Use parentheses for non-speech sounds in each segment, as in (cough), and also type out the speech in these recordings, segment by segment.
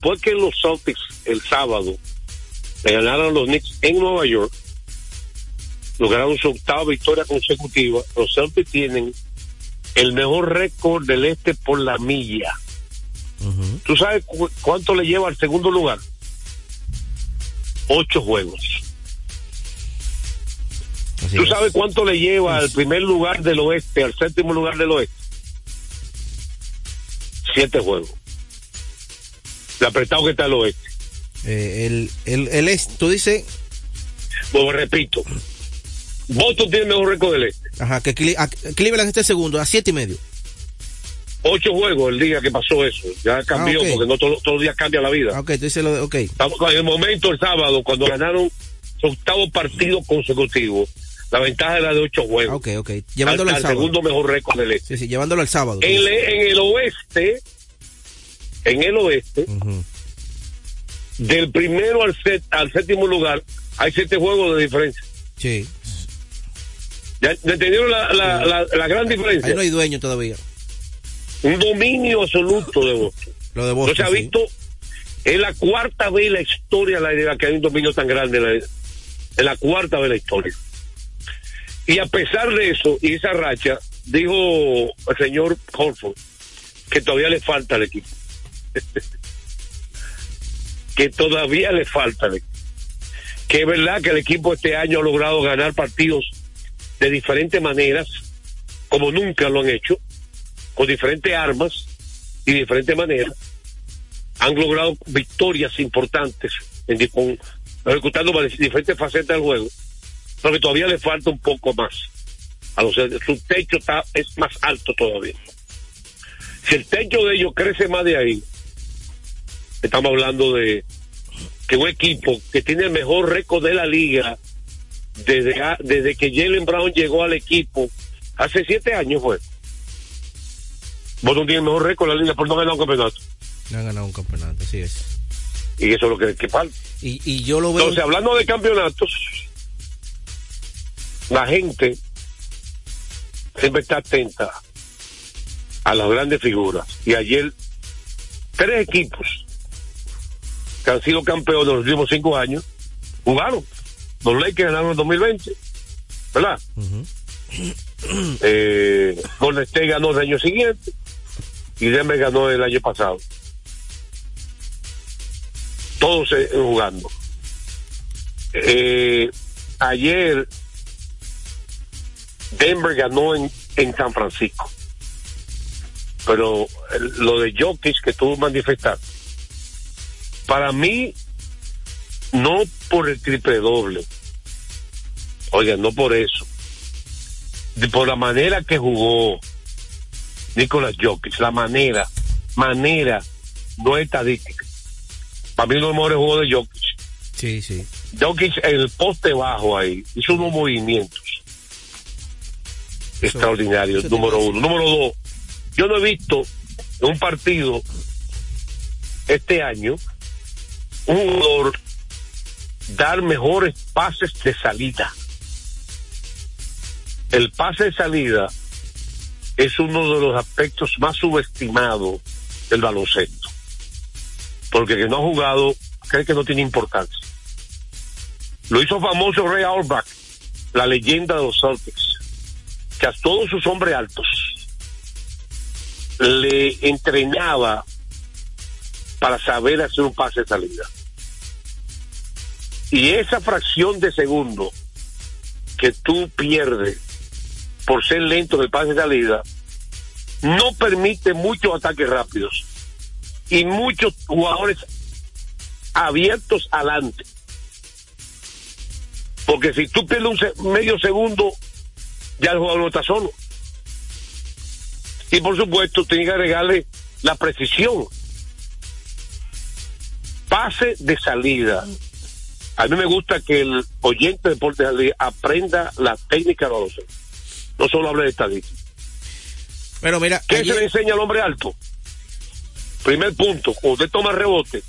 después que los Celtics el sábado le ganaron los Knicks en Nueva York, lograron su octava victoria consecutiva, los Celtics tienen el mejor récord del este por la milla. ¿Tú sabes cuánto le lleva al segundo lugar? Ocho juegos. ¿Tú sabes cuánto le lleva al primer lugar del oeste, al séptimo lugar del oeste? Siete juegos. El apretado que está el oeste. Eh, el, el, el este, tú dices. Pues repito. Boston tiene el mejor récord del este. Ajá, que Cleveland esté segundo, a siete y medio. Ocho juegos el día que pasó eso. Ya cambió, ah, porque no todos los días cambia la vida. Ah, ok, tú dices lo de, ok. En el momento, el sábado, cuando ganaron su octavo partido consecutivo, la ventaja era de ocho juegos. Ok, ok. Llevándolo al, segundo mejor récord del este. Sí, sí, llevándolo al sábado. En, el oeste, en el oeste, del primero al, set, al séptimo lugar, hay siete juegos de diferencia. Sí. ¿Ya, entendieron la, la, la, gran diferencia? Ahí no hay dueño todavía. Un dominio absoluto de Boston. Lo de Boston. No se ha visto, es la cuarta vez en la historia la, la que hay un dominio tan grande. es la cuarta vez en la historia. Y a pesar de eso, y esa racha, dijo el señor Holford que todavía le falta al equipo. Que todavía le falta. Que es verdad que el equipo este año ha logrado ganar partidos de diferentes maneras, como nunca lo han hecho, con diferentes armas y diferentes maneras. Han logrado victorias importantes ejecutando diferentes facetas del juego pero que todavía le falta un poco más. A los, su techo está, es más alto todavía. Si el techo de ellos crece más de ahí, estamos hablando de que un equipo que tiene el mejor récord de la liga desde, desde que Jalen Brown llegó al equipo hace siete años fue. Vos no tienes el mejor récord de la liga por no ganar un campeonato. No han ganado un campeonato, así es. Y eso es lo que, que falta. Y, y yo lo veo. Entonces, hablando de campeonatos, la gente siempre está atenta a las grandes figuras. Y ayer, tres equipos que han sido campeones en los últimos cinco años jugaron. Los Lakers ganaron en 2020, ¿verdad? eh, Golden State ganó el año siguiente y Denver ganó el año pasado. Todos eh, jugando. Eh, ayer Denver ganó en, en San Francisco. Pero lo de Jokic que tuvo manifestar, para mí, no por el triple doble, oiga, no por eso, por la manera que jugó Nicolás Jokic, la manera, manera, no estadística. Para mí uno de los mejores juegos de Jokic. Sí, sí. Jokic, el poste bajo ahí, hizo unos movimientos extraordinario, número uno. Número dos, yo no he visto en un partido este año un jugador dar mejores pases de salida. El pase de salida es uno de los aspectos más subestimados del baloncesto. Porque el que no ha jugado cree que no tiene importancia. Lo hizo famoso Ray Auerbach, la leyenda de los Celtics que a todos sus hombres altos le entrenaba para saber hacer un pase de salida. Y esa fracción de segundo que tú pierdes por ser lento en el pase de salida, no permite muchos ataques rápidos y muchos jugadores abiertos adelante. Porque si tú pierdes un medio segundo ya el jugador no está solo. Y por supuesto, tiene que agregarle la precisión. Pase de salida. A mí me gusta que el oyente de deporte aprenda la técnica de los No solo hable de estadística. Pero mira, ¿qué se le enseña al hombre alto? Primer punto, cuando usted toma rebote,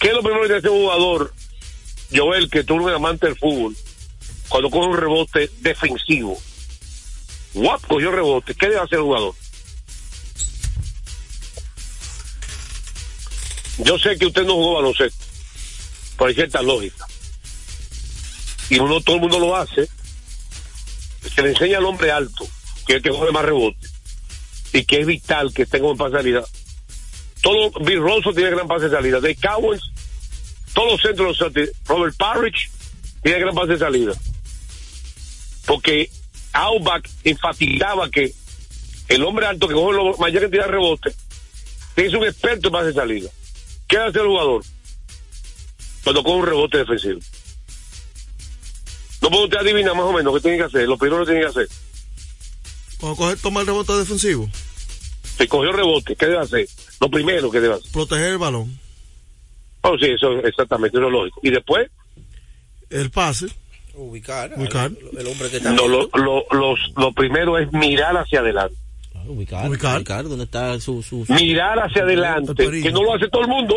¿qué es lo primero que hace un jugador, Joel, que tú eres un amante del fútbol? cuando coge un rebote defensivo. Guap cogió rebote. ¿Qué debe hacer el jugador? Yo sé que usted no jugó baloncesto, hay cierta lógica. Y uno, todo el mundo lo hace. Se le enseña al hombre alto, que es que juega más rebote, y que es vital que tenga un pase de salida. Todo, Bill Rosso tiene gran pase de salida. De Cowens, todos los centros, Robert Parrish tiene gran pase de salida. Porque Auerbach enfatizaba que el hombre alto que coge la mayor cantidad de rebote es un experto en pase de salida. ¿Qué hace el jugador? Cuando coge un rebote defensivo. No puede usted adivinar más o menos qué tiene que hacer, lo primero que tiene que hacer. Cuando coge, toma el rebote defensivo, Se cogió rebote, ¿qué debe hacer? Lo primero que debe hacer. proteger el balón, Oh, sí, eso exactamente, eso es lógico. Y después, el pase, Ubicar. Ubicar. al- El, hombre que está. no, lo, lo, los- lo primero es mirar hacia adelante. Ubicar. Ubicar. Ubicar. ¿Dónde está su. su... Mirar hacia adelante, que no lo hace todo el mundo.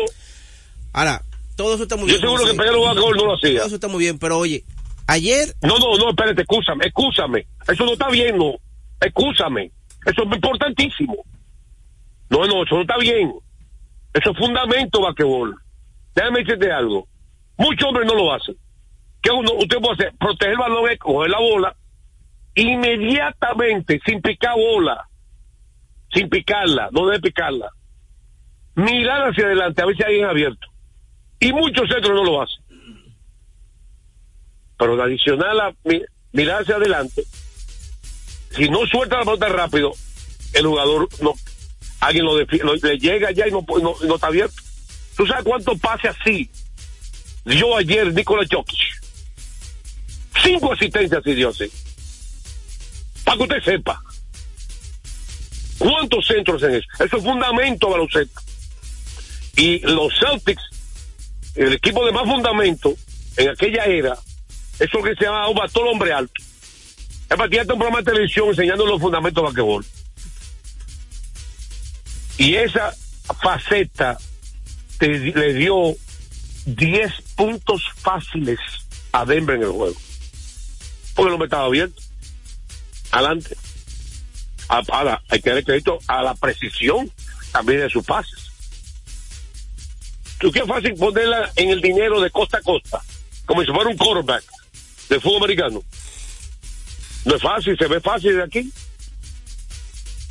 Ahora, todo eso está muy Yo bien. seguro que. Pedro Gol no lo hacía. Todo eso está muy bien, pero oye, ayer. No, no, no, espérate, escúchame, escúchame. Eso no está bien, no. Escúchame. Eso es importantísimo. No, no, eso no está bien. Eso es fundamento basquetbol. Déjame decirte algo. Muchos hombres no lo hacen. ¿Qué uno, usted puede hacer? Proteger el balón, es coger la bola, inmediatamente, sin picar bola, sin picarla, no debe picarla. Mirar hacia adelante, a ver si hay alguien abierto. Y muchos centros no lo hacen. Pero adicional a mi- mirar hacia adelante, si no suelta la pelota rápido, el jugador no, alguien le llega ya y no, no, no está abierto. ¿Tú sabes cuántos pases así dio ayer Nikola Jokic? Cinco asistencias y dio así. Para que usted sepa. ¿Cuántos centros en eso? Eso es fundamento baloncesto. Y los Celtics, el equipo de más fundamento en aquella era, eso que se llamaba todo hombre alto. Es para un programa de televisión enseñando los fundamentos de basquetbol. Y esa faceta te- le dio 10 puntos fáciles a Denver en el juego. Porque el hombre estaba abierto. Adelante. Hay que darle crédito a la precisión también de sus pases. Tú qué fácil ponerla en el dinero de costa a costa, como si fuera un quarterback de fútbol americano. No es fácil, se ve fácil de aquí.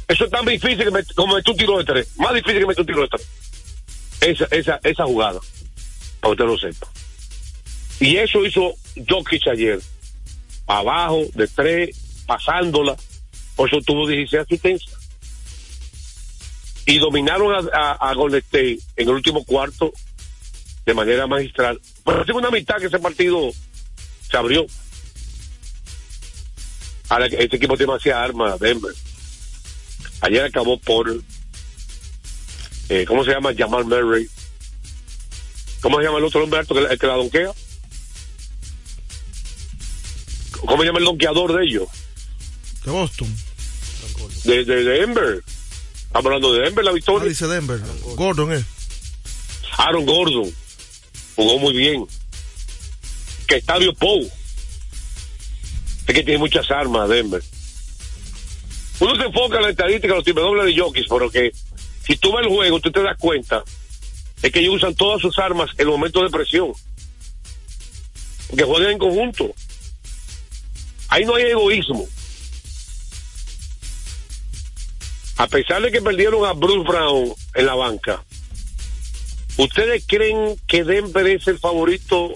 Eso es tan difícil que met- como meter un tiro de tres. Más difícil que meter un tiro de tres. Esa, esa, esa jugada. Para usted lo sepa. Y eso hizo Jokic ayer. Abajo, de tres, pasándola. Por eso tuvo 16 asistencias. Y dominaron a, a, Golden State en el último cuarto de manera magistral. Pero la segunda mitad que ese partido se abrió. Ahora, este equipo tiene demasiada arma, Denver. Ayer acabó por, eh, ¿cómo se llama? Jamal Murray. ¿Cómo se llama el otro hombre alto que, el que la donquea? ¿Cómo se llama el donkeador de ellos? de Boston. De, de, de Denver. Estamos hablando de Denver, la Ah, victoria. dice Denver. Gordon, eh. Aaron Gordon jugó muy bien. Que Estadio Pou. Es que tiene muchas armas Denver. Uno se enfoca en la estadística los tiempos dobles de Jokic, pero que si tú ves el juego, tú te das cuenta es que ellos usan todas sus armas en el momento de presión. Porque juegan en conjunto. Ahí no hay egoísmo. A pesar de que perdieron a Bruce Brown en la banca, ¿Ustedes creen que Denver es el favorito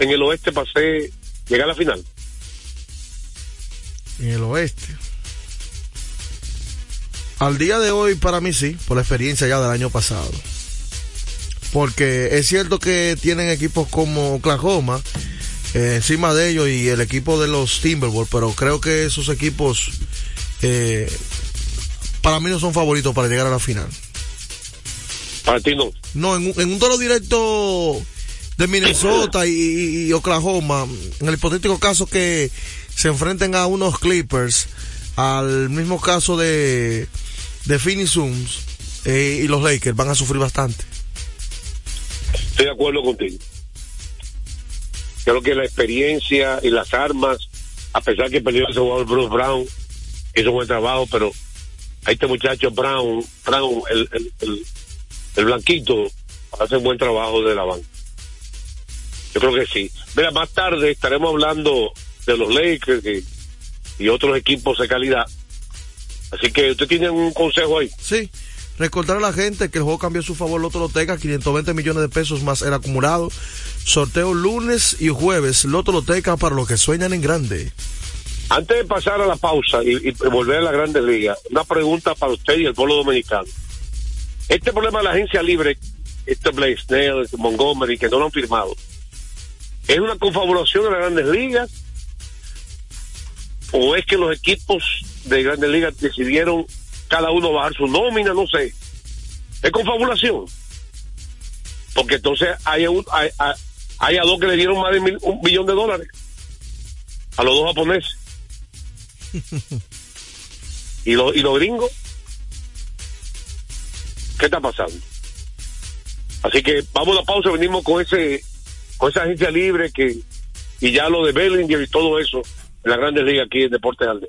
en el oeste para ser- llegar a la final? en el oeste. Al día de hoy, para mí sí, por la experiencia ya del año pasado. Porque es cierto que tienen equipos como Oklahoma eh, encima de ellos y el equipo de los Timberwolves, pero creo que esos equipos eh, para mí no son favoritos para llegar a la final. Para ti no. No, en un, en un duelo directo de Minnesota y, y- y Oklahoma, en el hipotético caso que se enfrenten a unos Clippers, al mismo caso de, de Phoenix Suns eh, y los Lakers van a sufrir bastante. Estoy de acuerdo contigo. Creo que la experiencia y las armas, a pesar que perdió ese jugador Bruce Brown, hizo un buen trabajo, pero a este muchacho Brown, Brown, el, el, el, blanquito, hacen buen trabajo de la banca. Yo creo que sí. Mira, más tarde estaremos hablando de los Lakers y, y otros equipos de calidad. Así que usted tiene un consejo ahí. Sí. Recordar a la gente que el juego cambió a su favor Loto Loteca, 520 millones de pesos más el acumulado. Sorteo lunes y jueves, Loto Loteca para los que sueñan en grande. Antes de pasar a la pausa y, volver a la Grandes Ligas, una pregunta para usted y el pueblo dominicano. Este problema de la agencia libre, este Blaze Snell, este Montgomery, que no lo han firmado, ¿es una confabulación de las Grandes Ligas? ¿O es que los equipos de Grandes Ligas decidieron cada uno bajar su nómina? No sé. ¿Es confabulación? Porque entonces hay, a dos que le dieron más de un billón de dólares. A los dos japoneses. (laughs) ¿Y, lo, ¿Y los gringos? ¿Qué está pasando? Así que vamos a la pausa, venimos con ese con esa agencia libre que y ya lo de Bellinger y todo eso en la Grandes Ligas aquí en Deportes Aldea.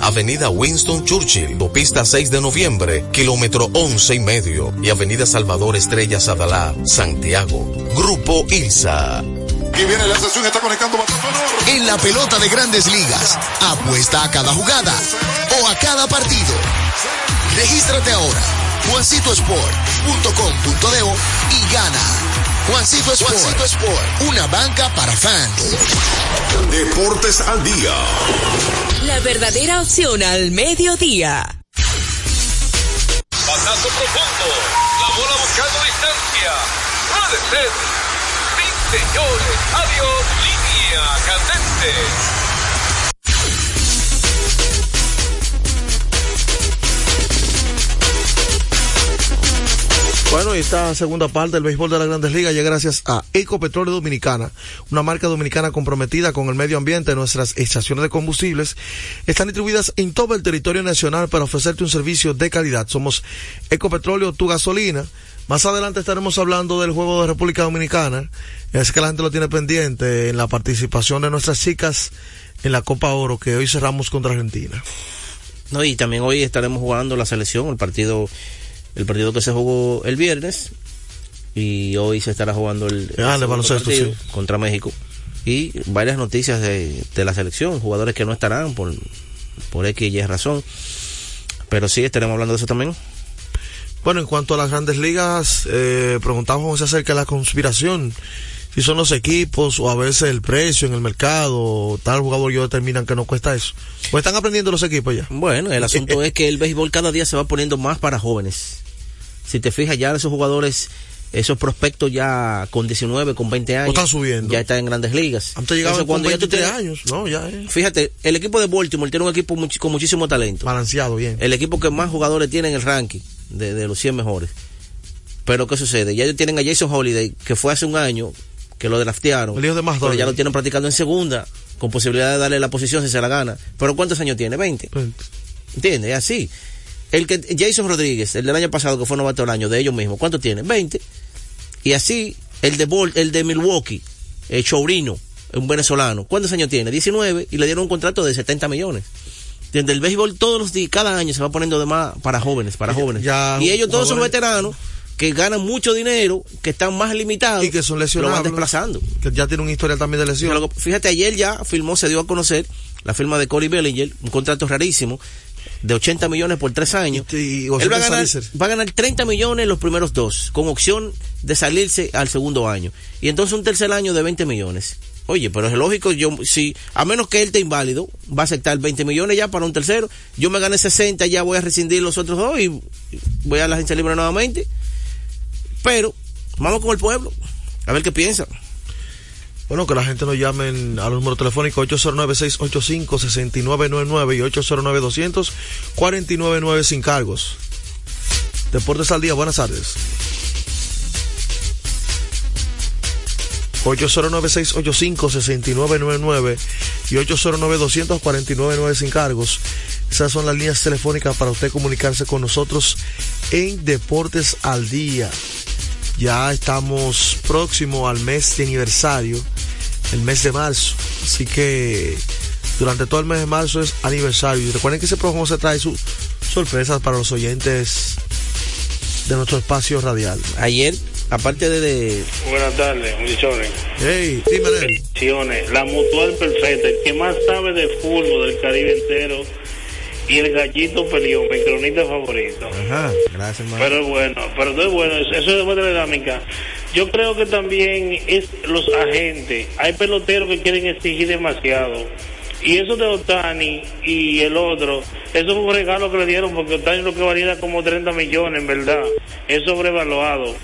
Avenida Winston Churchill, Pista 6 de noviembre, kilómetro 11 y medio, y Avenida Salvador Estrella Sadalá, Santiago. Grupo ILSA. Y viene la sesión, está conectando En la pelota de grandes ligas, apuesta a cada jugada o a cada partido. Regístrate ahora, juancitosport.com.de y gana. Juancito Sport, Juancito Sport, una banca para fans. Deportes al día. La verdadera opción al mediodía. Pasazo profundo. La bola buscando distancia. Puede ser. Sí, señores. Adiós. Línea candente. Bueno, y esta segunda parte del béisbol de las grandes ligas llega gracias a Ecopetróleo Dominicana, una marca dominicana comprometida con el medio ambiente. Nuestras estaciones de combustibles están distribuidas en todo el territorio nacional para ofrecerte un servicio de calidad. Somos Ecopetróleo, tu gasolina. Más adelante estaremos hablando del juego de República Dominicana. Es que la gente lo tiene pendiente en la participación de nuestras chicas en la Copa Oro que hoy cerramos contra Argentina. No, y también hoy estaremos jugando la selección, el partido el partido que se jugó el viernes y hoy se estará jugando el, el ah, baloncesto, partido sí. contra México y varias noticias de, de, la selección, jugadores que no estarán por, por X y Y razón, pero sí estaremos hablando de eso también. Bueno, en cuanto a las grandes ligas, eh, preguntamos acerca de la conspiración. Si son los equipos o a veces el precio en el mercado, tal jugador yo determinan que no cuesta eso. ¿O están aprendiendo los equipos ya? Bueno, el asunto es que el béisbol cada día se va poniendo más para jóvenes. Si te fijas, ya esos jugadores, esos prospectos ya con 19, con 20 años, están subiendo. ya están en grandes ligas. Antes llegaban con 23 tienes- años, no, ya es Fíjate, el equipo de Baltimore tiene un equipo much- con muchísimo talento. balanceado bien. El equipo que más jugadores tiene en el ranking de, de los 100 mejores. Pero ¿qué sucede? Ya ellos tienen a Jason Holiday, que fue hace un año, que lo draftearon. El hijo de pero McDonald. ya lo tienen practicando en segunda, con posibilidad de darle la posición si se la gana. Pero ¿cuántos años tiene? 20. ¿Entiendes? Es así. El que Jason Rodríguez, el del año pasado que fue novato del año, de ellos mismos, ¿cuánto tiene? 20. Y así, el de Bol, el de Milwaukee, el Chourino, un venezolano, ¿cuántos años tiene? 19 y le dieron un contrato de 70 millones. ¿Entiendes? El béisbol todos los días, cada año se va poniendo de más para jóvenes, para jóvenes. ya y ellos todos son veteranos que ganan mucho dinero, que están más limitados Y que son lo van lesionados. desplazando. Que ya tiene un historial también de lesión. Pero, fíjate, ayer ya firmó, se dio a conocer la firma de Corey Bellinger, un contrato rarísimo de 80 millones por tres años. Y- y Él va a, ganar, va a ganar 30 millones los primeros dos, con opción de salirse al segundo año. Y entonces un tercer año de 20 millones. Oye, pero es lógico, yo, si, a menos que él esté inválido, va a aceptar 20 millones ya para un tercero. Yo me gané 60, ya voy a rescindir los otros dos y voy a la agencia libre nuevamente. Pero, vamos con el pueblo, a ver qué piensa. Bueno, que la gente nos llamen a los números telefónicos 809-685-6999 y 809-200-499 sin cargos. Deportes al día, buenas tardes. 809-685-6999 y 809-249-9 sin cargos. Esas son las líneas telefónicas para usted comunicarse con nosotros en Deportes al Día. Ya estamos próximo al mes de aniversario, el mes de marzo. Así que durante todo el mes de marzo es aniversario. Y recuerden que ese programa se trae sus sorpresas para los oyentes de nuestro espacio radial. Ayer, aparte de, de Buenas tardes, muchachones. Hey. Bendiciones. La mutual perfecta, el que más sabe de fútbol del Caribe entero y el gallito peleó, mi cronista favorito. Ajá, gracias, hermano. Pero bueno, pero es bueno, eso es de buena dinámica. Yo creo que también es los agentes. Hay peloteros que quieren exigir demasiado. Y eso de Otani y el otro, eso fue un regalo que le dieron porque Otani lo que valía como 30 millones, en verdad. Es sobrevaluado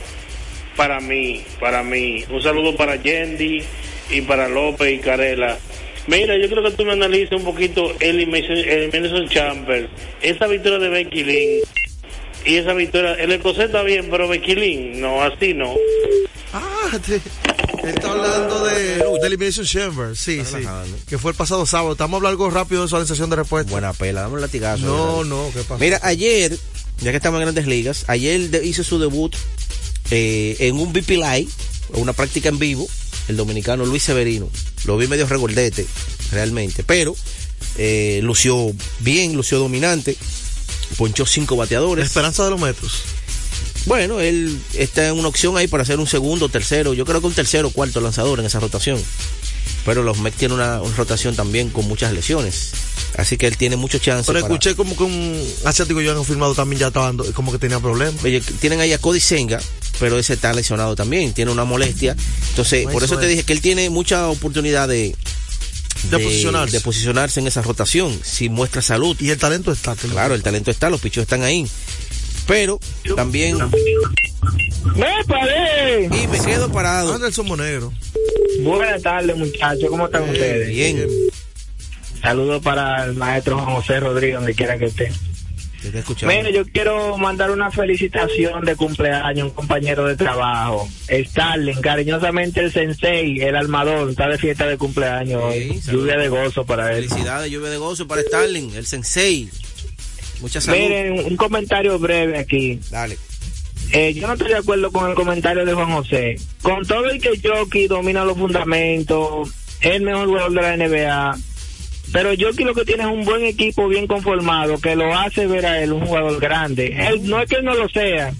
para mí, para mí. Un saludo para Yendi y para López y Carela. Mira, yo creo que tú me analices un poquito el Madison Chamber, esa victoria de Becky Lynn y esa victoria, el escocés está bien, pero Becky Lynn, no, así no. Ah, te- está hablando de, de Elimination Chamber, sí, Está sí, relajando. que fue el pasado sábado. Estamos hablando algo rápido de eso en sesión de respuesta. Buena pela, dame un latigazo. No, no, ¿qué pasó? Mira, ayer, ya que estamos en grandes ligas, ayer hizo su debut eh, en un BP Live, una práctica en vivo, el dominicano Luis Severino. Lo vi medio regordete, realmente, pero eh, lució bien, lució dominante, ponchó cinco La bateadores. esperanza de los metros. Bueno, él está en una opción ahí para hacer un segundo, tercero, yo creo que un tercero o cuarto lanzador en esa rotación. Pero los Mets tienen una, una rotación también con muchas lesiones. Así que él tiene mucho chance. Pero para- escuché como que un asiático yo han firmado también ya estaba dando- como que tenía problemas. Oye, tienen ahí a Cody Senga, pero ese está lesionado también, tiene una molestia. Entonces, por eso te es. dije que él tiene mucha oportunidad de, De posicionarse. de posicionarse en esa rotación, si muestra salud. Y el talento está. Claro, el talento está, los pichos están ahí. Pero también. Y me quedo parado. Anderson Monegro. Buenas tardes, muchachos. ¿Cómo están ustedes? Bien, Saludos para el maestro José Rodríguez, donde quiera que esté. Mire, yo quiero mandar una felicitación de cumpleaños a un compañero de trabajo. Starling, cariñosamente el sensei, el armador, está de fiesta de cumpleaños hoy. Sí. Lluvia de gozo para él. Felicidades, lluvia de gozo para Starling, el sensei. Mucha salud. Miren, un comentario breve aquí. Dale. Eh, yo no estoy de acuerdo con el comentario de Juan José. Con todo el que Jockey domina los fundamentos, es el mejor jugador de la NBA. Pero Jockey lo que tiene es un buen equipo bien conformado que lo hace ver a él un jugador grande. Él, no es que él no lo sea,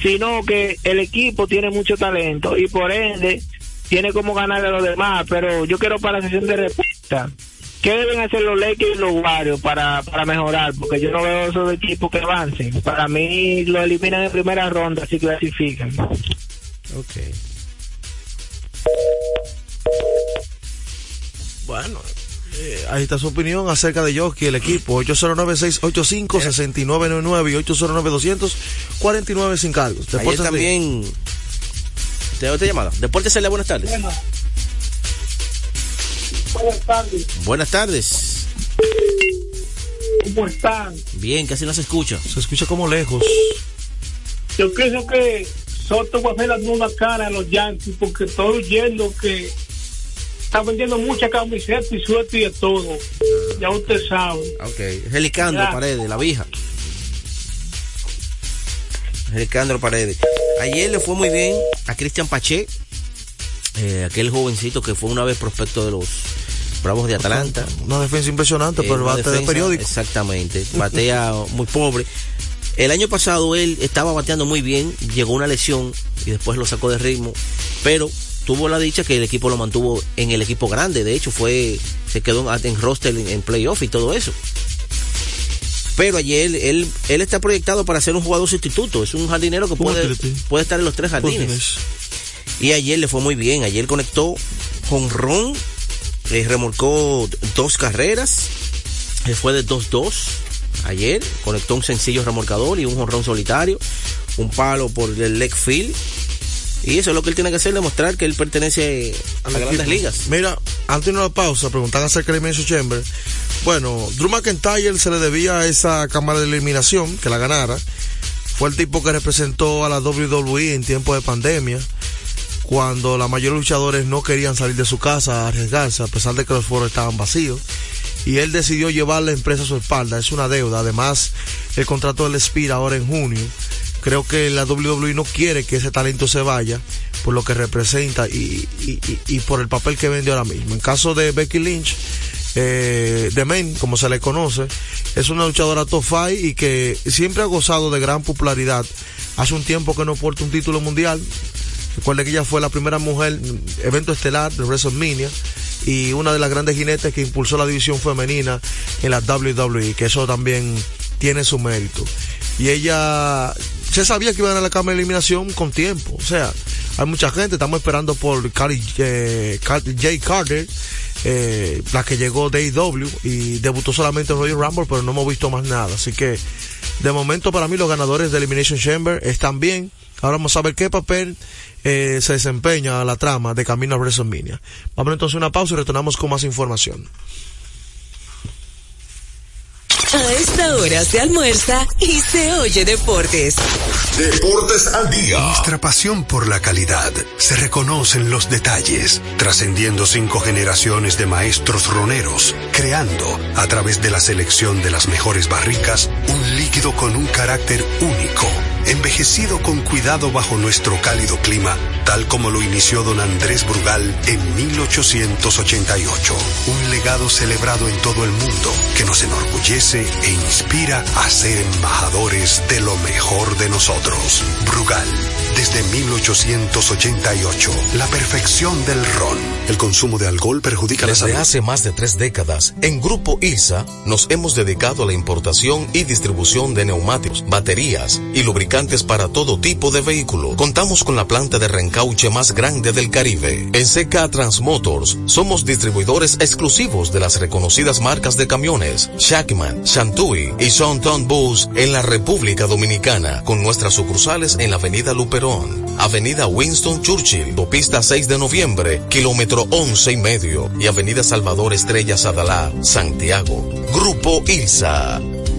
sino que el equipo tiene mucho talento y por ende tiene como ganar a los demás. Pero yo quiero para la sesión de respuesta. ¿Qué deben hacer los Lakers y los Warriors para, para mejorar? Porque yo no veo esos equipos que avancen. Para mí lo eliminan en primera ronda, así clasifican. Ok. Bueno, eh, ahí está su opinión acerca de Jockey, el equipo. 809-685-6999 y 809-200-49 sin cargos. Ayer Deportes de- también. Te doy otra llamada. Deportes buenas tardes. Buenas tardes, Buenas tardes. ¿cómo están? Bien, casi no se escucha. Se escucha como lejos. Yo pienso que Soto va a hacer la nueva cara a los Yankees porque estoy oyendo que está vendiendo mucha camiseta y suerte y de todo. Ya usted sabe. Ok. Helicandro Ya. Paredes, la vieja. Helicandro Paredes. Ayer le fue muy bien a Cristian Pache, eh, aquel jovencito que fue una vez prospecto de los Bravos de Atlanta. Una defensa impresionante, Eh, pero bate de defensa, periódico. Exactamente. (laughs) Batea muy pobre. El año pasado él estaba bateando muy bien, llegó una lesión y después lo sacó de ritmo, pero tuvo la dicha que el equipo lo mantuvo en el equipo grande, de hecho fue se quedó en, roster en, en playoff y todo eso. Pero ayer él, él está proyectado para ser un jugador sustituto, es un jardinero que puede, puede estar en los tres jardines. Jardines. Y ayer le fue muy bien. Ayer conectó jonrón, eh, remolcó dos carreras, eh, fue de 2-2. Ayer conectó un sencillo remolcador y un jonrón solitario, un palo por el leg field. Y eso es lo que él tiene que hacer, demostrar que él pertenece a las grandes ligas. Mira, antes de una pausa, preguntan acerca de Elimination Chamber. Bueno, Drew McIntyre se le debía a esa cámara de eliminación que la ganara. Fue el tipo que representó a la WWE en tiempo de pandemia. Cuando la mayoría de luchadores no querían salir de su casa a arriesgarse, a pesar de que los foros estaban vacíos. Y él decidió llevar la empresa a su espalda, es una deuda. Además, el contrato de él expira ahora en junio. Creo que la WWE no quiere que ese talento se vaya por lo que representa y, y- y- por el papel que vende ahora mismo. En caso de Becky Lynch, eh, como se le conoce, es una luchadora top five y que siempre ha gozado de gran popularidad. Hace un tiempo que no porta un título mundial. Recuerde que ella fue la primera mujer, evento estelar de WrestleMania, y una de las grandes jinetes que impulsó la división femenina en la WWE, que eso también tiene su mérito. Y ella se sabía que iba a ganar la cámara de eliminación con tiempo. O sea, hay mucha gente, estamos esperando por Carly, eh, Jay Carter, eh, la que llegó de AEW y debutó solamente en Royal Rumble, pero no hemos visto más nada. Así que, de momento, para mí, los ganadores de Elimination Chamber están bien. Ahora vamos a ver qué papel eh, se desempeña la trama de camino a WrestleMania. Vamos entonces a una pausa y retornamos con más información. A esta hora se almuerza y se oye deportes. Deportes al día. Nuestra pasión por la calidad se reconoce en los detalles, trascendiendo cinco generaciones de maestros roneros, creando, a través de la selección de las mejores barricas, un líquido con un carácter único, envejecido con cuidado bajo nuestro cálido clima, tal como lo inició don Andrés Brugal en 1888. Un legado celebrado en todo el mundo que nos enorgullece e inspira a ser embajadores de lo mejor de nosotros. Brugal, desde 1888, la perfección del ron. El consumo de alcohol perjudica la Desde salud. hace más de tres décadas, en Grupo ILSA nos hemos dedicado a la importación y distribución de neumáticos, baterías y lubricantes para todo tipo de vehículo. Contamos con la planta de reencauche más grande del Caribe. En CK Transmotors somos distribuidores exclusivos de las reconocidas marcas de camiones Shackman, Shantui y Sonton Bus en la República Dominicana, con nuestras sucursales en la Avenida Luperón, Avenida Winston Churchill, Autopista 6 de Noviembre, kilómetro 11 y medio, y Avenida Salvador Estrella Sadalá, Santiago. Grupo ILSA.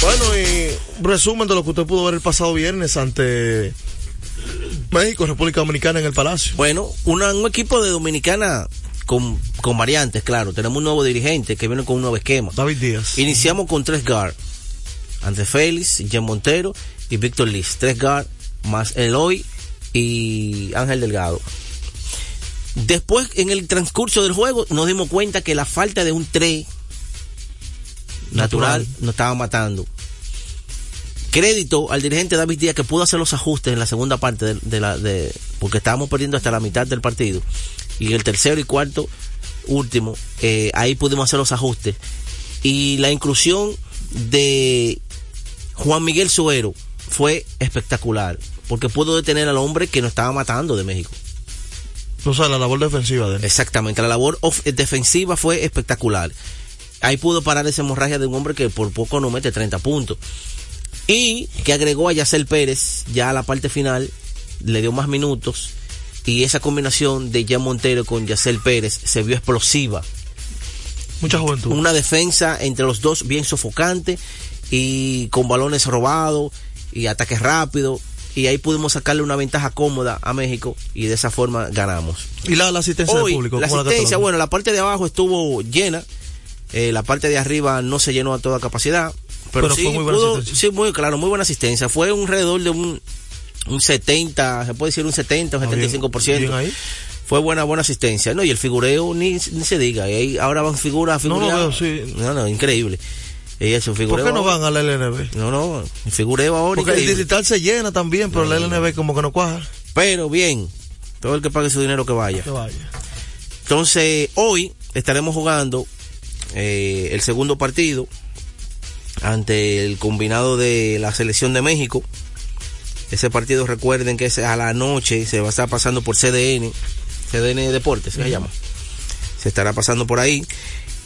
Bueno, y resumen de lo que usted pudo ver el pasado viernes ante México, República Dominicana en el Palacio. Bueno, una- un equipo de Dominicana con, con variantes, claro. Tenemos un nuevo dirigente que viene con un nuevo esquema. David Díaz. Iniciamos con tres guard. Ante Félix, Jen Montero y Víctor Liz. Tres guard más Eloy y Ángel Delgado. Después, en el transcurso del juego, nos dimos cuenta que la falta de un 3 natural, Natural. nos estaba matando. Crédito al dirigente David Díaz que pudo hacer los ajustes en la segunda parte de, de la de porque estábamos perdiendo hasta la mitad del partido y el tercero y cuarto último eh, ahí pudimos hacer los ajustes y la inclusión de Juan Miguel Suero fue espectacular porque pudo detener al hombre que nos estaba matando de México. O sea, la labor defensiva de él. Exactamente, la labor of- defensiva fue espectacular. Ahí pudo parar esa hemorragia de un hombre que por poco no mete 30 puntos. Y que agregó a Yacel Pérez ya a la parte final, le dio más minutos. Y esa combinación de Jan Montero con Yacel Pérez se vio explosiva. Mucha juventud. Una defensa entre los dos bien sofocante y con balones robados y ataques rápidos. Y ahí pudimos sacarle una ventaja cómoda a México y de esa forma ganamos. Y la, la asistencia Hoy, del público. la ¿cómo asistencia, bueno, la parte de abajo estuvo llena, eh, la parte de arriba no se llenó a toda capacidad, pero, Pero sí, fue muy buena pudo- asistencia. sí, muy claro, muy buena asistencia. Fue un alrededor de un, un 70, se puede decir un 70 o Ah, bien, 75%. bien ahí. Fue buena, buena asistencia. No, y el figureo ni, ni se diga. y ahí ahora van figuras a No veo, sí. No, no, increíble. Ella se ¿Por qué no van al LNB? No, no, figureo ahora. Porque el increíble. digital se llena también, pero el LNB como que no cuaja. Pero bien, todo el que pague su dinero que vaya. Que vaya. Entonces, hoy estaremos jugando eh, el segundo partido ante el combinado de la selección de México. Ese partido recuerden que es a la noche, se va a estar pasando por CDN, CDN Deportes se llama. Se estará pasando por ahí.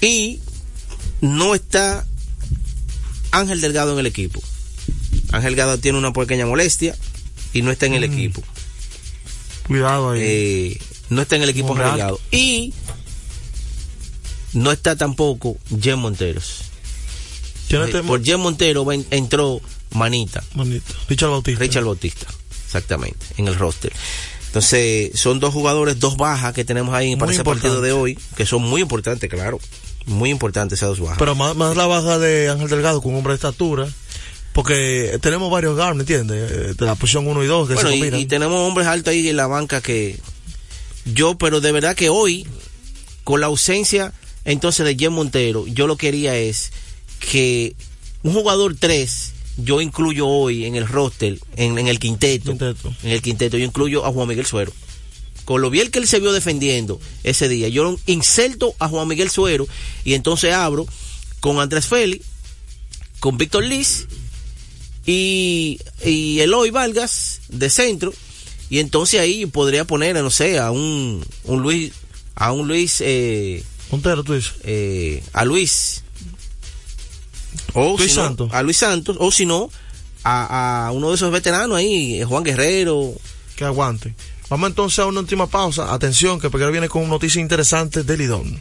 Y no está Ángel Delgado en el equipo. Ángel Delgado tiene una pequeña molestia y no está en el equipo. Cuidado ahí. Eh, no está en el equipo. Ángel Delgado. Y no está tampoco Jen Monteros. ¿Quién Eh, Por Jen Montero entró Manita. Manito. Richard Bautista. Richard Bautista, exactamente, en el roster. Entonces, son dos jugadores, dos bajas que tenemos ahí para Muy ese partido de hoy, que son muy importantes, claro. Muy importantes esas dos bajas. Pero más, más la baja de Ángel Delgado con un hombre de estatura. Porque tenemos varios guards, ¿me entiendes? Eh, De la posición 1 y 2 que bueno, se y, combinan. y tenemos hombres altos ahí en la banca que yo, pero de verdad que hoy, con la ausencia entonces de Jen Montero, yo lo que quería es que un jugador 3, yo incluyo hoy en el roster, en, en el quinteto, en el quinteto, yo incluyo a Juan Miguel Suero. Con lo bien que él se vio defendiendo ese día, yo inserto a Juan Miguel Suero y entonces abro con Andrés Félix, con Víctor Liz y, y Eloy Vargas de centro y entonces ahí podría poner no sé a un, un Luis a un Luis eh, Montero tú dices eh, a Luis o Luis si no, Santos. a Luis Santos o si no a, a uno de esos veteranos ahí eh, Juan Guerrero que aguante. Vamos entonces a una última pausa. Atención, que Peguero viene con noticias interesantes de Lidón.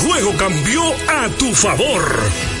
juego cambió a tu favor.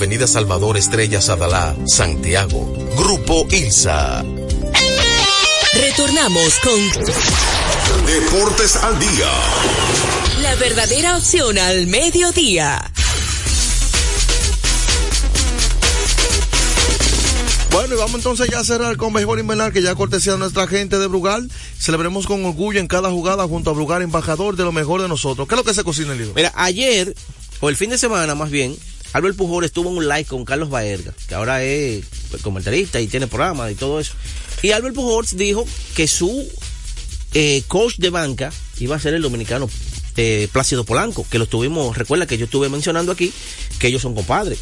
Avenida Salvador Estrella Sadalá, Santiago. Grupo ILSA. Retornamos con Deportes al día. la verdadera opción al mediodía. Bueno, y vamos entonces ya a cerrar con béisbol invernal, que ya cortesía de nuestra gente de Brugal. Celebremos con orgullo en cada jugada junto a Brugal, embajador de lo mejor de nosotros. ¿Qué es lo que se cocina el libro? Mira, ayer, o el fin de semana más bien, Albert Pujol estuvo en un live con Carlos Baerga, que ahora es pues, comentarista y tiene programa y todo eso. Y Albert Pujol dijo que su eh, coach de banca iba a ser el dominicano eh, Plácido Polanco, que lo estuvimos, recuerda que yo estuve mencionando aquí que ellos son compadres.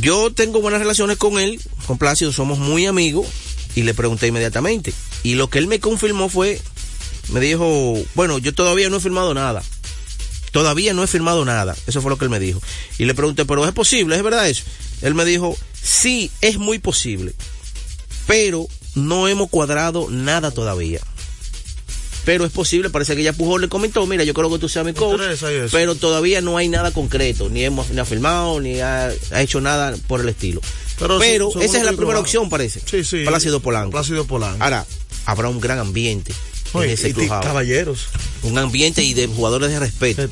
Yo tengo buenas relaciones con él, con Plácido, somos muy amigos y le pregunté inmediatamente. Y lo que él me confirmó fue, me dijo, bueno, yo todavía no he firmado nada. Todavía no he firmado nada. Eso fue lo que él me dijo. Y le pregunté, pero es posible, ¿es verdad eso? Él me dijo, sí, es muy posible. Pero no hemos cuadrado nada todavía. Pero es posible, parece que ya Pujol le comentó, mira, yo creo que tú seas mi coach, pero todavía no hay nada concreto, ni hemos ni ha firmado, ni ha, ha hecho nada por el estilo. Pero Pero, esa es la primera opción, parece. Sí, sí. Plácido Polanco. Plácido Polanco. Ahora, habrá un gran ambiente en Oye, ese y caballeros. Un ambiente y de jugadores de respeto.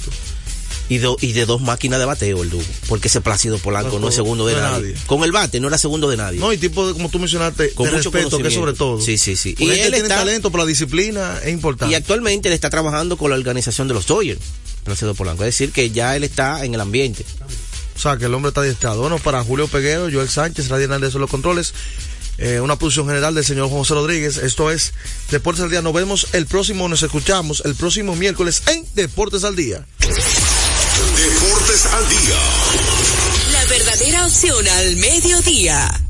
Y de, y de dos máquinas de bateo el dúo. Porque ese Plácido Polanco no, No, es segundo de nadie. nadie. Con el bate no era segundo de nadie. No, y tipo, de, como tú mencionaste, Con de mucho respeto, que es sobre todo. Sí, sí, sí. Porque Y él tiene está- talento, pero la disciplina es importante. Y actualmente él está trabajando con la organización de los Dodgers. Plácido Polanco. Es decir, que ya él está en el ambiente. O sea, que el hombre está adiestrado. Bueno, para Julio Peguero, Joel Sánchez, Radio Hernández de los controles. Eh, una producción general del señor José Rodríguez. Esto es Deportes al Día. Nos vemos el próximo, nos escuchamos el próximo miércoles en Deportes al Día. Deportes al Día. La verdadera opción al mediodía.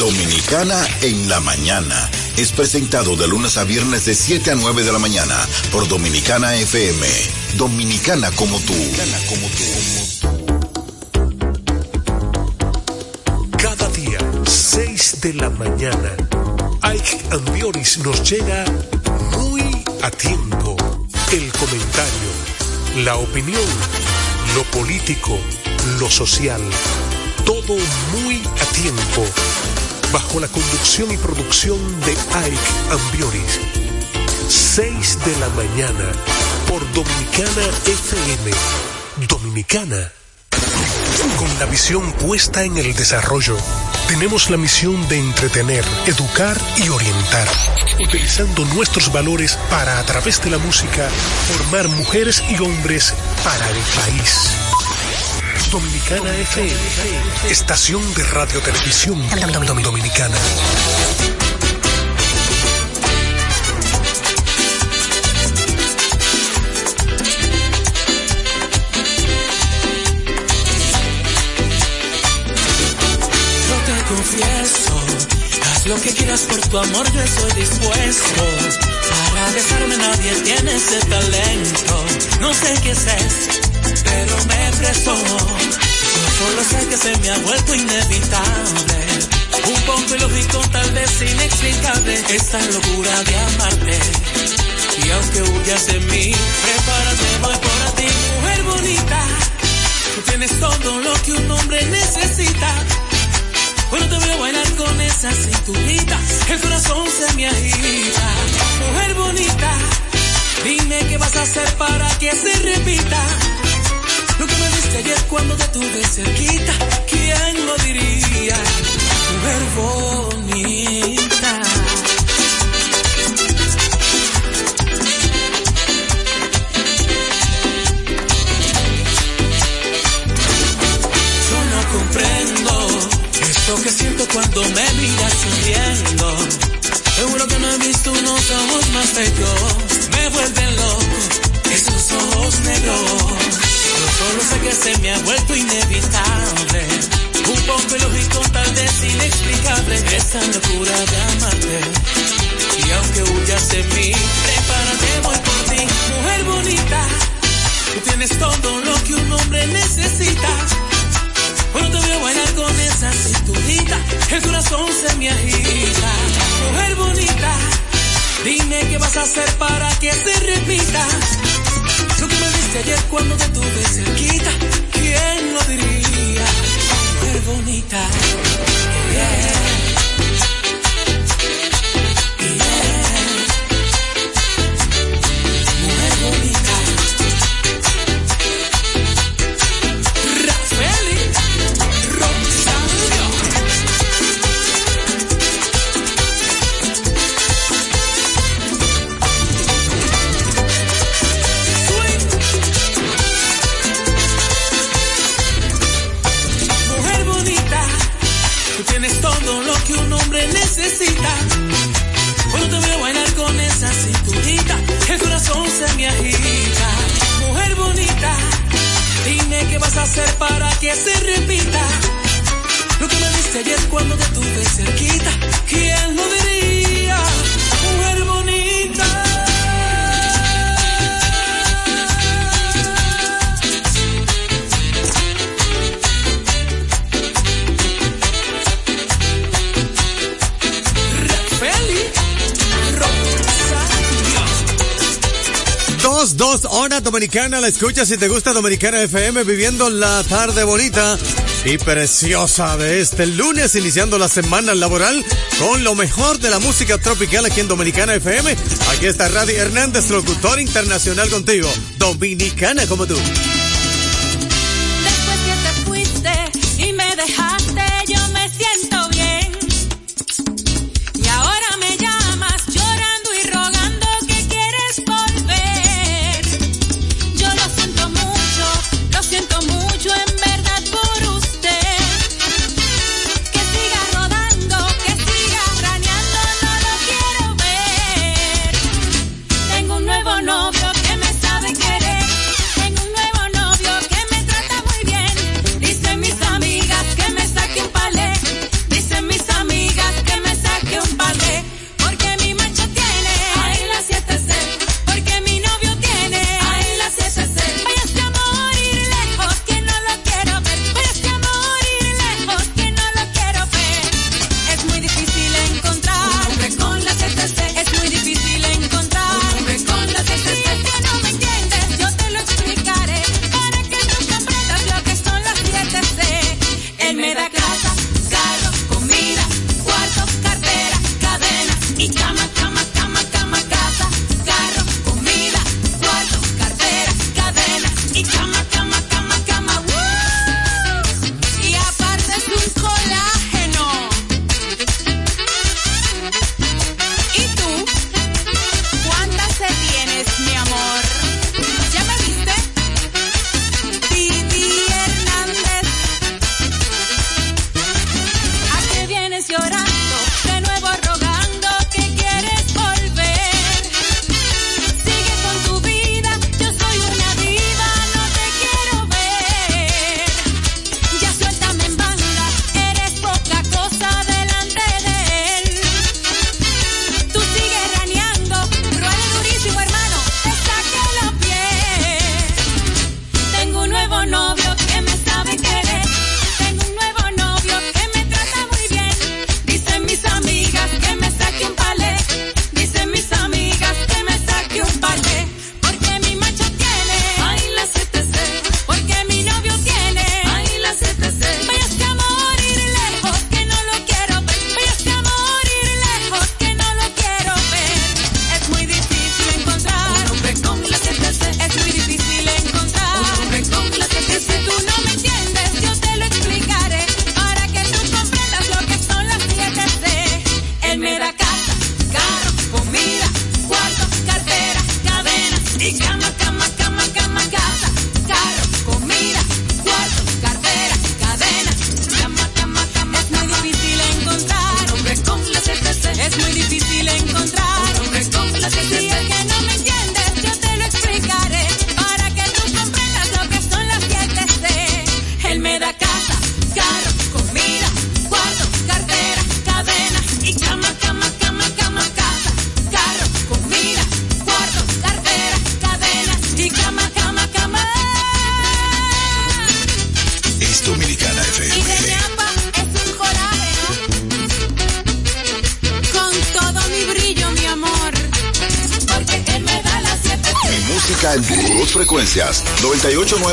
Dominicana en la mañana. Es presentado de lunes a viernes de 7 a 9 de la mañana por Dominicana FM. Dominicana como tú. como Cada día, 6 de la mañana, Ike Ambioris nos llega muy a tiempo. El comentario, la opinión, lo político, lo social, todo muy a tiempo bajo la conducción y producción de Ike Ambioris. 6 de la mañana por Dominicana FM. Dominicana. Con la visión puesta en el desarrollo, tenemos la misión de entretener, educar y orientar, utilizando nuestros valores para, a través de la música, formar mujeres y hombres para el país. Dominicana FM, estación de radio televisión dominicana. Confieso, haz lo que quieras por tu amor, yo estoy dispuesto. Para dejarme nadie tiene ese talento. No sé qué es eso, pero me prestó. Solo sé que se me ha vuelto inevitable. Un poco ilógico, tal vez inexplicable, esta locura de amarte. Y aunque huyas de mí, prepárate, voy por ti, mujer bonita. Tú tienes todo lo que un hombre necesita. Bueno, te a bailar con esa cinturita. El corazón se me agita. Mujer bonita, dime qué vas a hacer para que se repita. Me diste ayer cuando te tuve cerquita. ¿Quién lo diría? Mujer bonita. Yo no comprendo esto que siento cuando me miras sonriendo. Seguro que no he visto unos ojos más bellos. Me vuelven loco esos ojos negros. Solo sé que se me ha vuelto inevitable. Un poco ilógico, tal vez inexplicable. Esta locura de amarte. Y aunque huyas de mí, prepárate, voy por ti. Mujer bonita, tú tienes todo lo que un hombre necesita. Bueno, te a bailar con esa cinturita. El corazón se me agita. Mujer bonita, dime qué vas a hacer para que se repita. Diste ayer cuando te tuve cerquita. ¿Quién lo diría? Bonita. Se repita. Lo que me diste ayer cuando te tuve cerquita, Dos, dos horas dominicana, la escuchas si te gusta Dominicana FM, viviendo la tarde bonita y preciosa de este lunes, iniciando la semana laboral con lo mejor de la música tropical aquí en Dominicana FM. Aquí está Radi Hernández, locutor internacional contigo, dominicana como tú.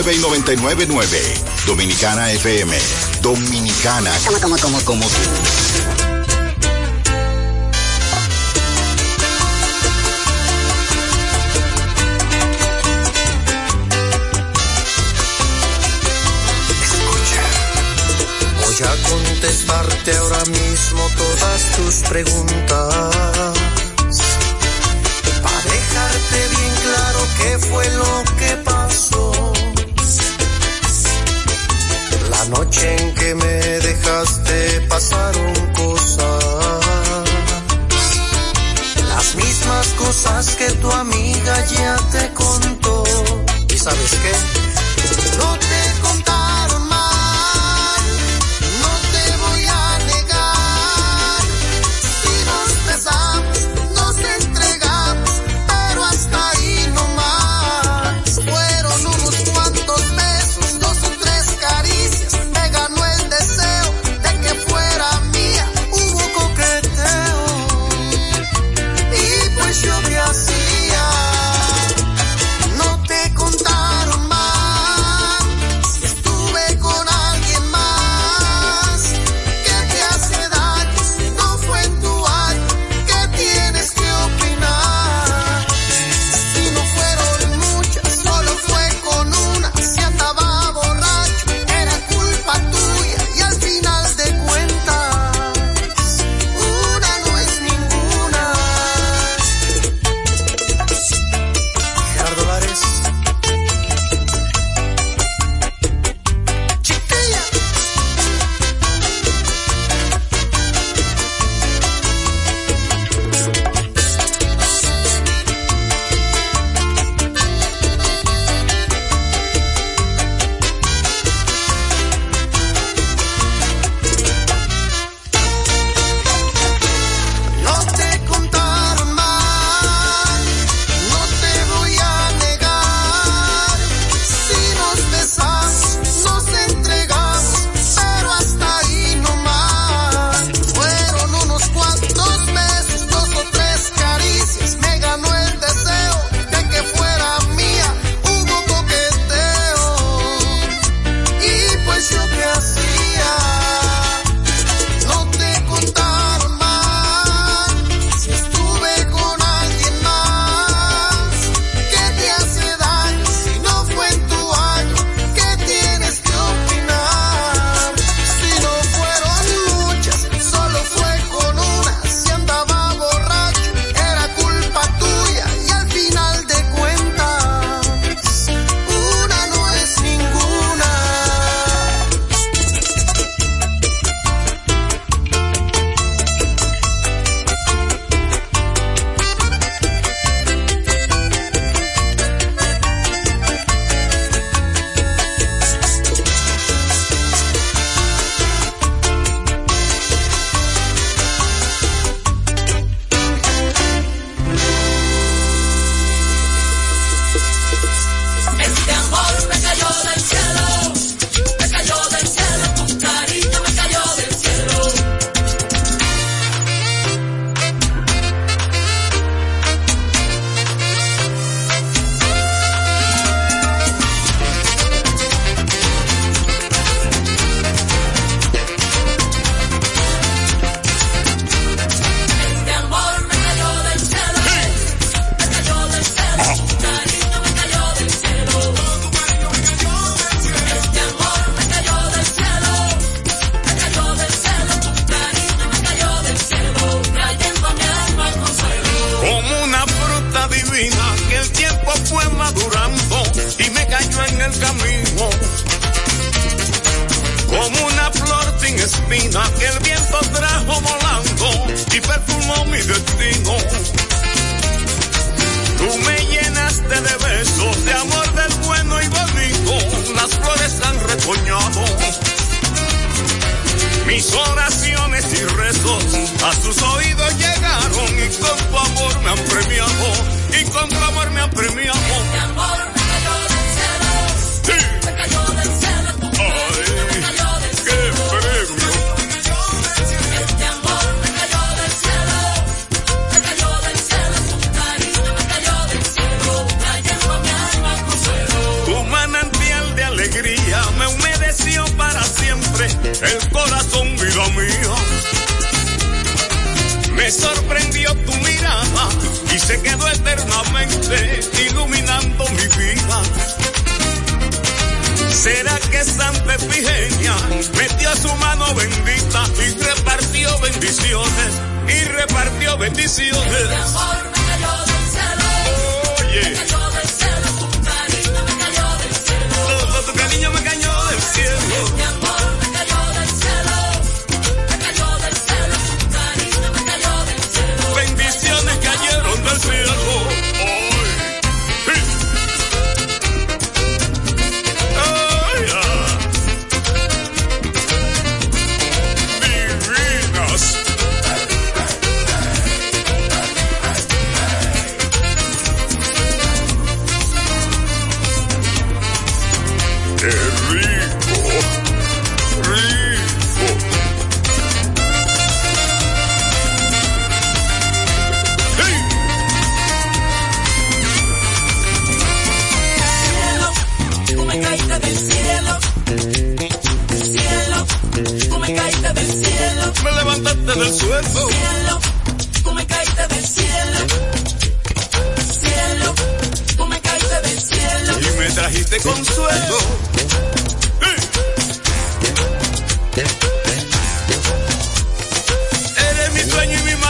99 y 999. Dominicana FM. Dominicana. Como, como, como, como tú. a contestarte ahora mismo todas tus preguntas. Para dejarte bien claro qué fue lo ¿sabes qué? Mis oraciones y rezos a sus oídos llegaron y con tu amor me han premiado. Y con tu amor me han premiado. Este amor me cayó del cielo. Me cayó del cielo. Ay, me cayó del cielo. Qué premio. Este amor me cayó del cielo. Me cayó del cielo. Tu cariño me cayó del cielo. Trayendo mi alma al crucero. Tu manantial de alegría me humedeció para siempre el corazón vida mía. Me sorprendió tu mirada y se quedó eternamente iluminando mi vida. ¿Será que Santa Efigenia metió su mano bendita y repartió bendiciones? Y repartió bendiciones. Oye. Todo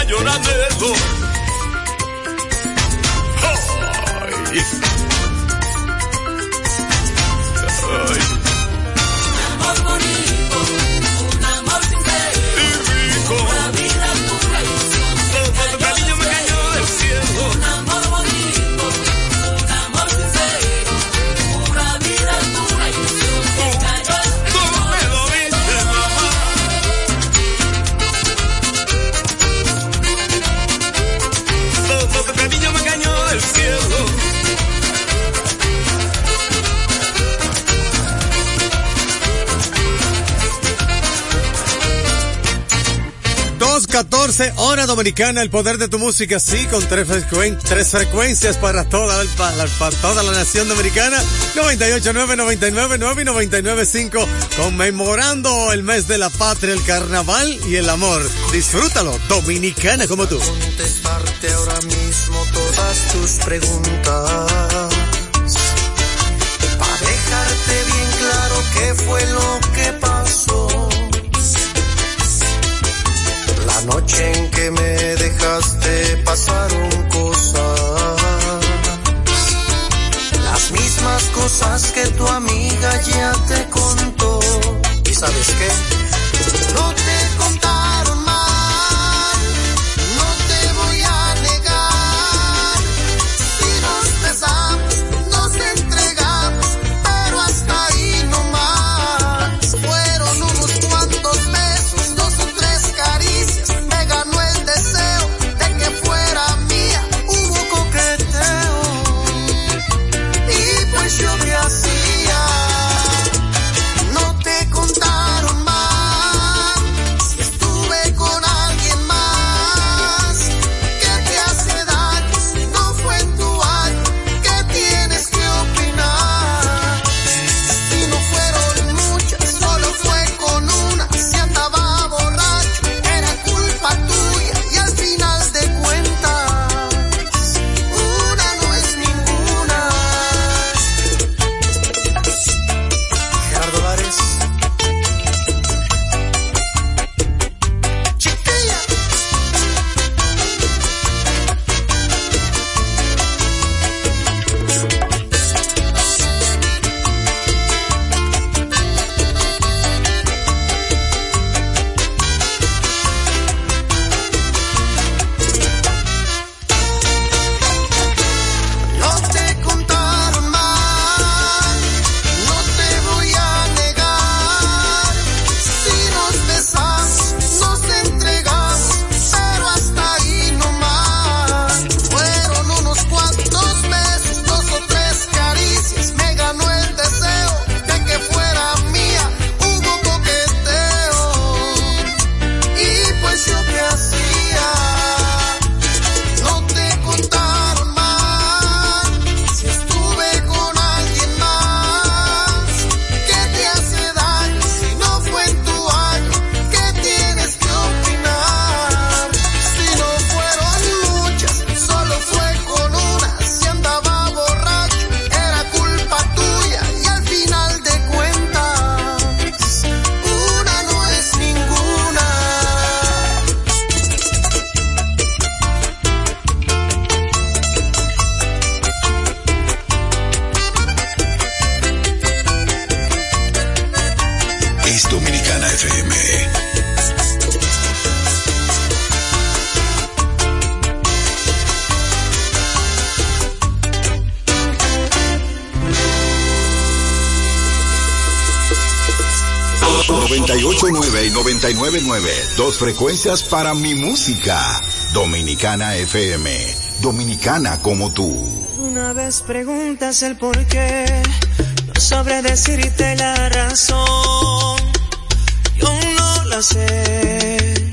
sueño 214, hora dominicana, el poder de tu música, sí, con tres, frecuen- tres frecuencias para toda, para, para toda la nación dominicana, 98.9, 99.9 y 99.5, conmemorando el mes de la patria, el carnaval y el amor. Disfrútalo, dominicana como tú. contestarte ahora mismo todas tus preguntas. Para dejarte bien claro qué fue lo que pasó. Noche en que me dejaste pasaron cosas. Las mismas cosas que tu amiga ya te contó. ¿Y sabes qué? No te ...98.9 y 99.9... ...dos frecuencias para mi música... ...Dominicana FM... ...Dominicana como tú... Una vez preguntas el por qué, no sabré decirte la razón. Yo no la sé,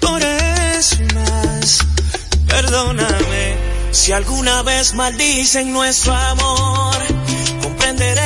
por eso más. Perdóname si alguna vez maldicen nuestro amor. Comprenderé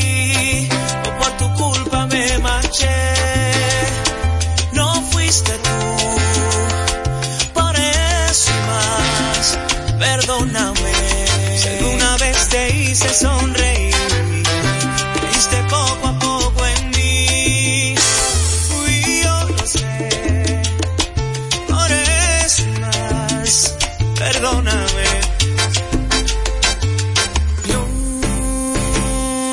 no fuiste tú. Por eso más, perdóname. Si alguna vez te hice sonreír, creíste poco a poco en mí. Fui yo, lo sé. Por eso más, perdóname. Ni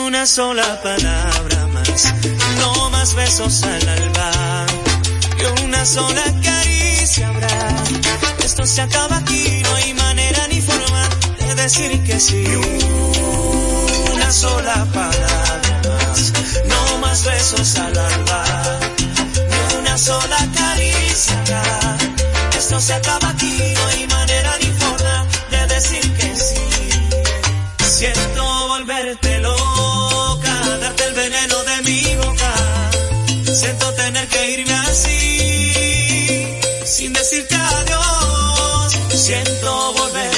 una sola palabra más besos al alba, y una sola caricia habrá. Esto se acaba aquí, no hay manera ni forma de decir que sí. Una sola palabra más, no más besos al alba, Siento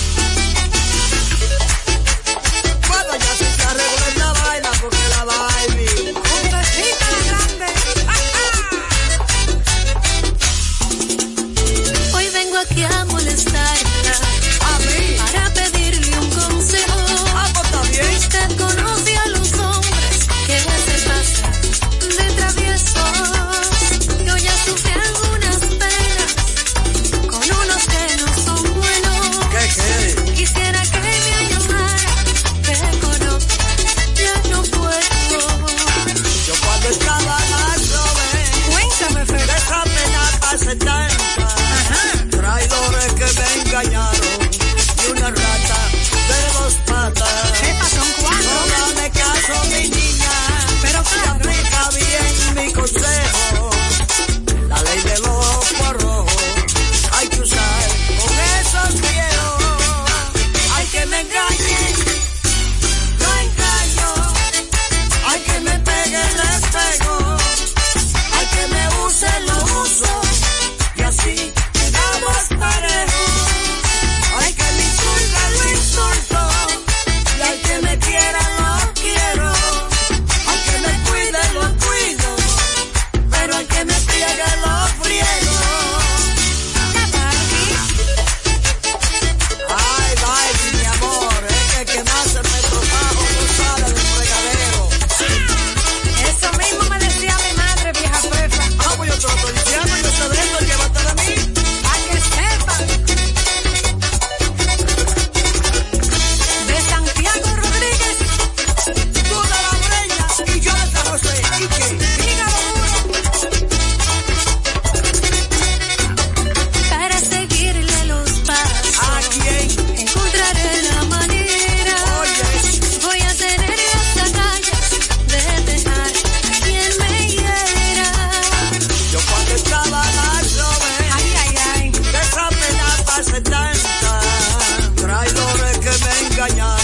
engañar.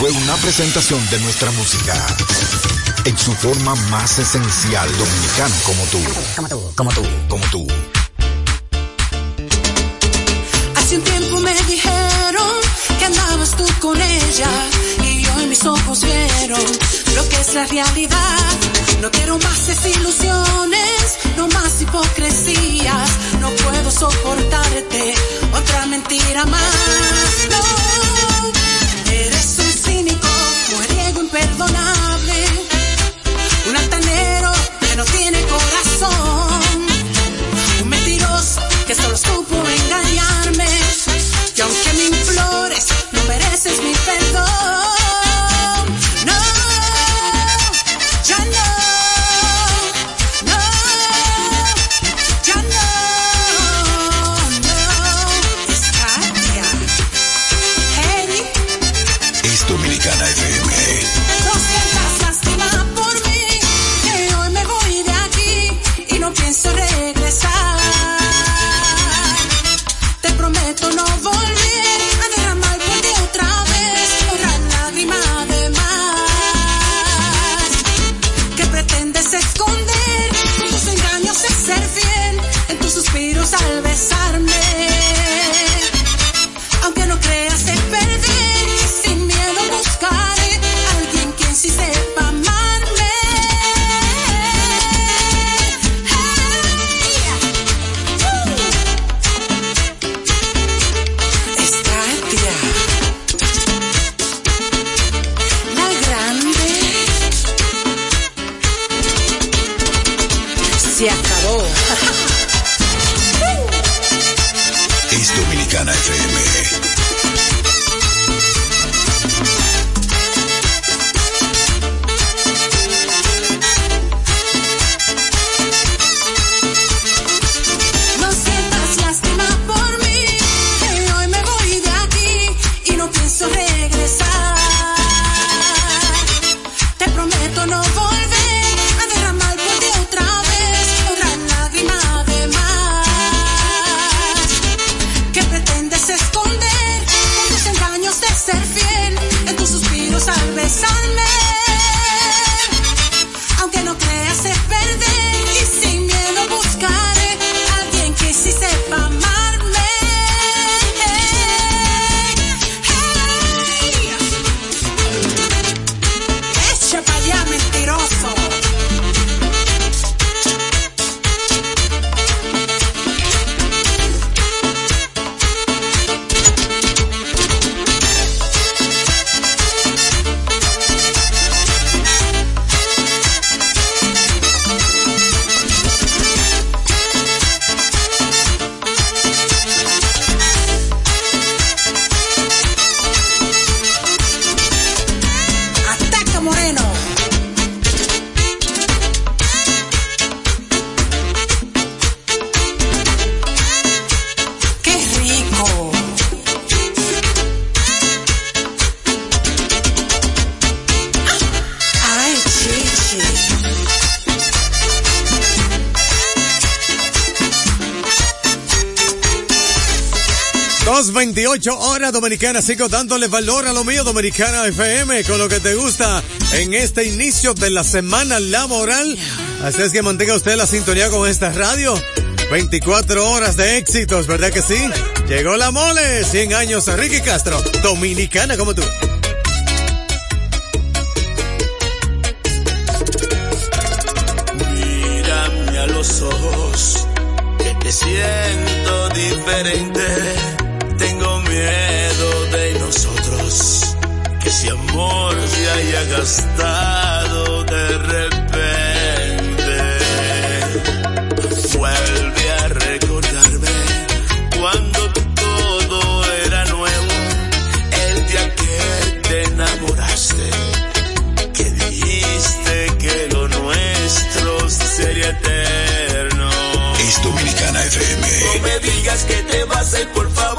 Fue una presentación de nuestra música. En su forma más esencial, dominicano como tú. Como tú, como tú, como tú. Hace un tiempo me dijeron que andabas tú con ella. Y yo en mis ojos vieron lo que es la realidad. No quiero más desilusiones, no más hipocresías. No puedo soportarte otra mentira más. No eres Dominicana, sigo dándole valor a lo mío Dominicana FM con lo que te gusta en este inicio de la semana laboral. Así es que mantenga usted la sintonía con esta radio. 24 horas de éxitos, ¿verdad que sí? Llegó la mole, 100 años Enrique Castro, dominicana como tú. gastado de repente. Vuelve a recordarme cuando todo era nuevo, el día que te enamoraste, que dijiste que lo nuestro sería eterno. Es Dominicana FM. No me digas que te vas a ir, por favor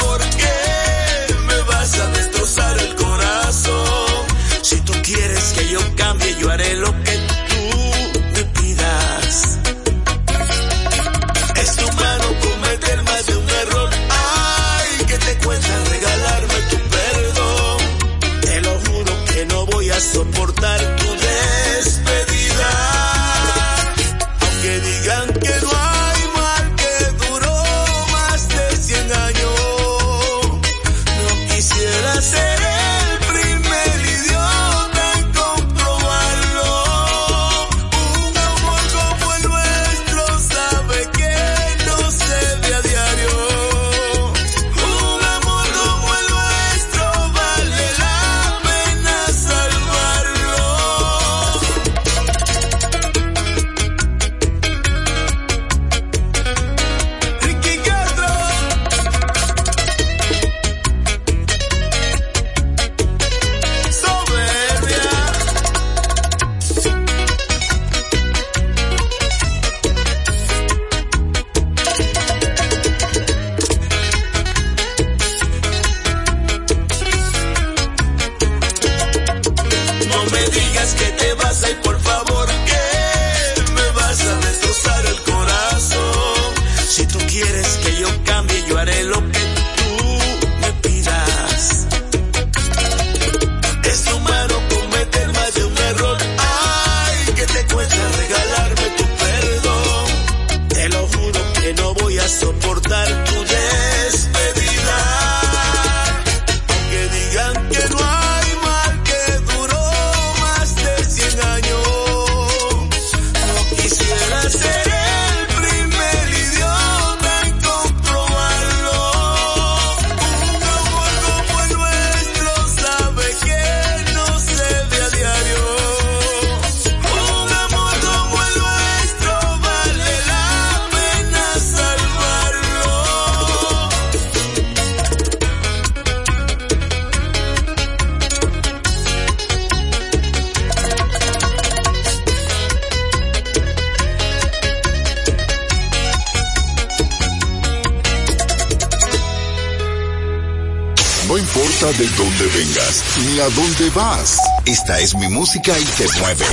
A dónde vas? Esta es mi música y te mueve.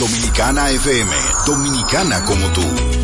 Dominicana FM, dominicana como tú.